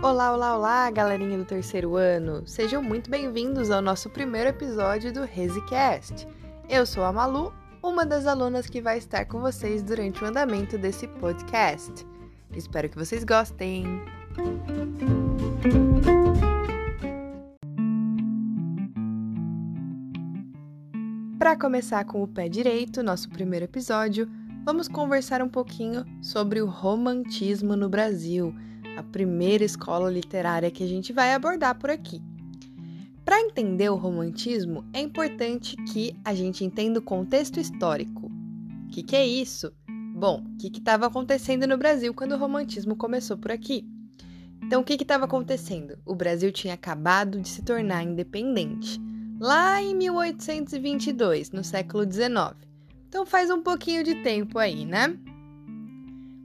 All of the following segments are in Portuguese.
Olá, olá, olá, galerinha do terceiro ano! Sejam muito bem-vindos ao nosso primeiro episódio do ResiCast. Eu sou a Malu, uma das alunas que vai estar com vocês durante o andamento desse podcast. Espero que vocês gostem! Para começar com o pé direito, nosso primeiro episódio, vamos conversar um pouquinho sobre o romantismo no Brasil a primeira escola literária que a gente vai abordar por aqui. Para entender o romantismo, é importante que a gente entenda o contexto histórico. O que, que, é isso? Bom, o que estava acontecendo no Brasil quando o romantismo começou por aqui? Então, o que estava acontecendo? O Brasil tinha acabado de se tornar independente, lá em 1822, no século XIX. Então, faz um pouquinho de tempo aí, né?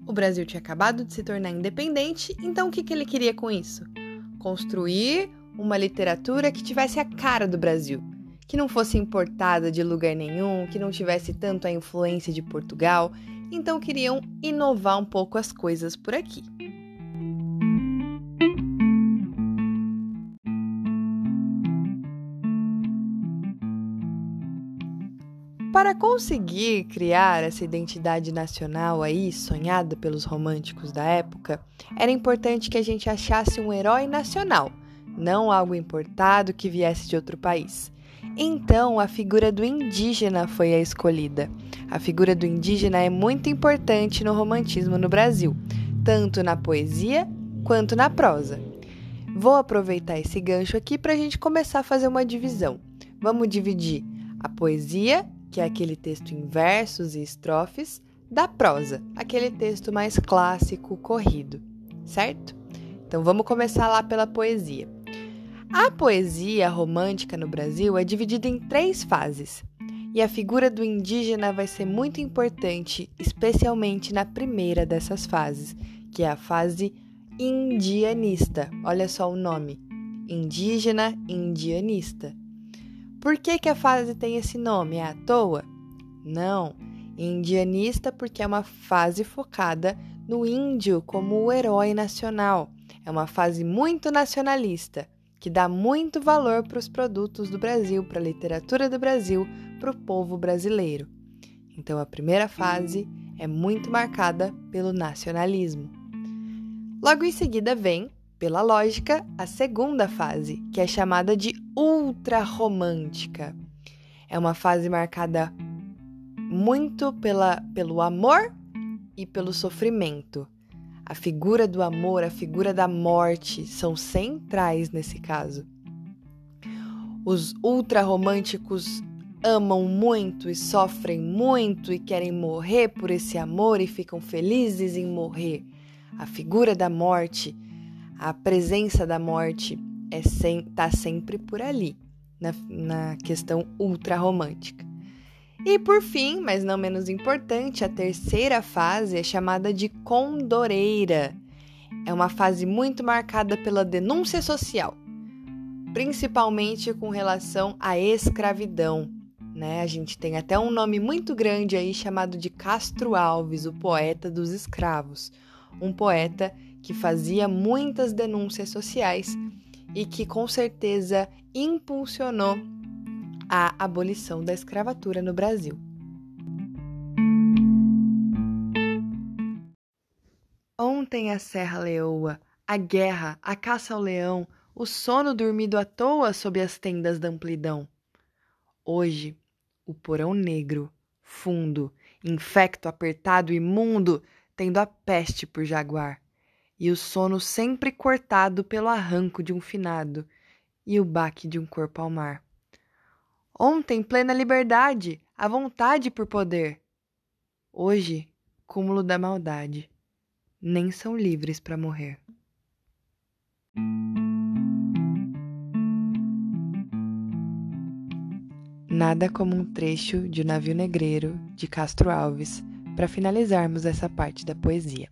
O Brasil tinha acabado de se tornar independente, então o que, que ele queria com isso? Construir uma literatura que tivesse a cara do Brasil, que não fosse importada de lugar nenhum, que não tivesse tanto a influência de Portugal, então queriam inovar um pouco as coisas por aqui. Para conseguir criar essa identidade nacional aí, sonhada pelos românticos da época, era importante que a gente achasse um herói nacional, não algo importado que viesse de outro país. Então, a figura do indígena foi a escolhida. A figura do indígena é muito importante no romantismo no Brasil, tanto na poesia quanto na prosa. Vou aproveitar esse gancho aqui para a gente começar a fazer uma divisão. Vamos dividir a poesia que é aquele texto em versos e estrofes, da prosa, aquele texto mais clássico, corrido, certo? Então vamos começar lá pela poesia. A poesia romântica no Brasil é dividida em três fases. E a figura do indígena vai ser muito importante, especialmente na primeira dessas fases, que é a fase indianista. Olha só o nome: indígena, indianista. Por que, que a fase tem esse nome? É à toa? Não. Indianista porque é uma fase focada no índio como o herói nacional. É uma fase muito nacionalista, que dá muito valor para os produtos do Brasil, para a literatura do Brasil, para o povo brasileiro. Então a primeira fase é muito marcada pelo nacionalismo. Logo em seguida vem pela lógica, a segunda fase, que é chamada de ultra-romântica. É uma fase marcada muito pela, pelo amor e pelo sofrimento. A figura do amor, a figura da morte são centrais nesse caso. Os ultra-românticos amam muito e sofrem muito e querem morrer por esse amor e ficam felizes em morrer. A figura da morte a presença da morte é sem, tá sempre por ali, na, na questão ultra-romântica. E por fim, mas não menos importante, a terceira fase é chamada de condoreira. É uma fase muito marcada pela denúncia social, principalmente com relação à escravidão. Né? A gente tem até um nome muito grande aí chamado de Castro Alves, o poeta dos escravos, um poeta que fazia muitas denúncias sociais e que com certeza impulsionou a abolição da escravatura no Brasil. Ontem a Serra Leoa, a guerra, a caça ao leão, o sono dormido à toa sob as tendas da amplidão. Hoje, o porão negro, fundo, infecto, apertado, imundo, tendo a peste por jaguar e o sono sempre cortado pelo arranco de um finado e o baque de um corpo ao mar. Ontem, plena liberdade, a vontade por poder. Hoje, cúmulo da maldade. Nem são livres para morrer. Nada como um trecho de O Navio Negreiro, de Castro Alves, para finalizarmos essa parte da poesia.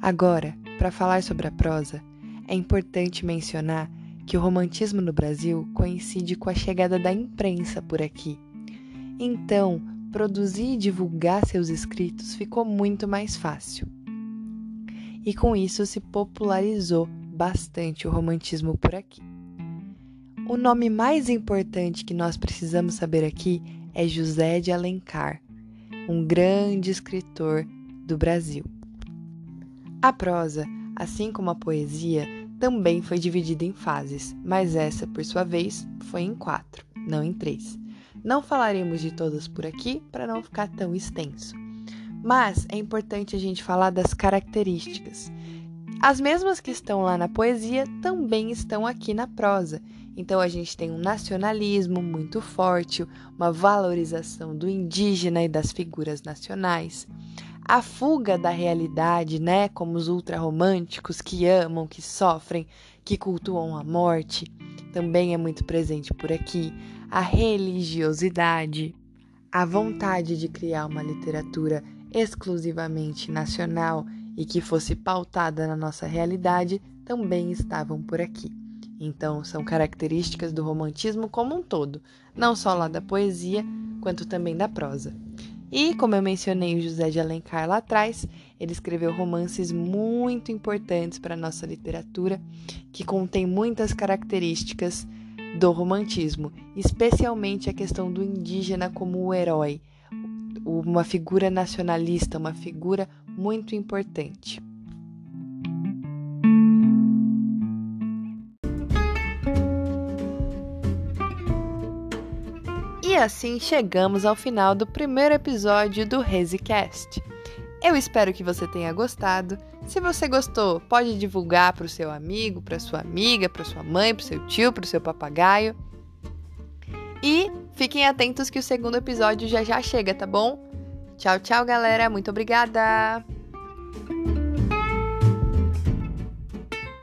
Agora, para falar sobre a prosa, é importante mencionar que o romantismo no Brasil coincide com a chegada da imprensa por aqui. Então, produzir e divulgar seus escritos ficou muito mais fácil. E com isso se popularizou bastante o romantismo por aqui. O nome mais importante que nós precisamos saber aqui é José de Alencar, um grande escritor do Brasil. A prosa, assim como a poesia, também foi dividida em fases, mas essa, por sua vez, foi em quatro, não em três. Não falaremos de todas por aqui para não ficar tão extenso. Mas é importante a gente falar das características. As mesmas que estão lá na poesia também estão aqui na prosa. Então a gente tem um nacionalismo muito forte, uma valorização do indígena e das figuras nacionais. A fuga da realidade, né, como os ultrarromânticos que amam, que sofrem, que cultuam a morte, também é muito presente por aqui. A religiosidade, a vontade de criar uma literatura exclusivamente nacional e que fosse pautada na nossa realidade também estavam por aqui. Então, são características do romantismo como um todo, não só lá da poesia, quanto também da prosa. E, como eu mencionei o José de Alencar lá atrás, ele escreveu romances muito importantes para a nossa literatura, que contém muitas características do romantismo, especialmente a questão do indígena como o herói, uma figura nacionalista, uma figura muito importante. E assim chegamos ao final do primeiro episódio do ResiCast. Eu espero que você tenha gostado. Se você gostou, pode divulgar para o seu amigo, para sua amiga, para sua mãe, para seu tio, para o seu papagaio. E fiquem atentos que o segundo episódio já já chega, tá bom? Tchau, tchau, galera. Muito obrigada.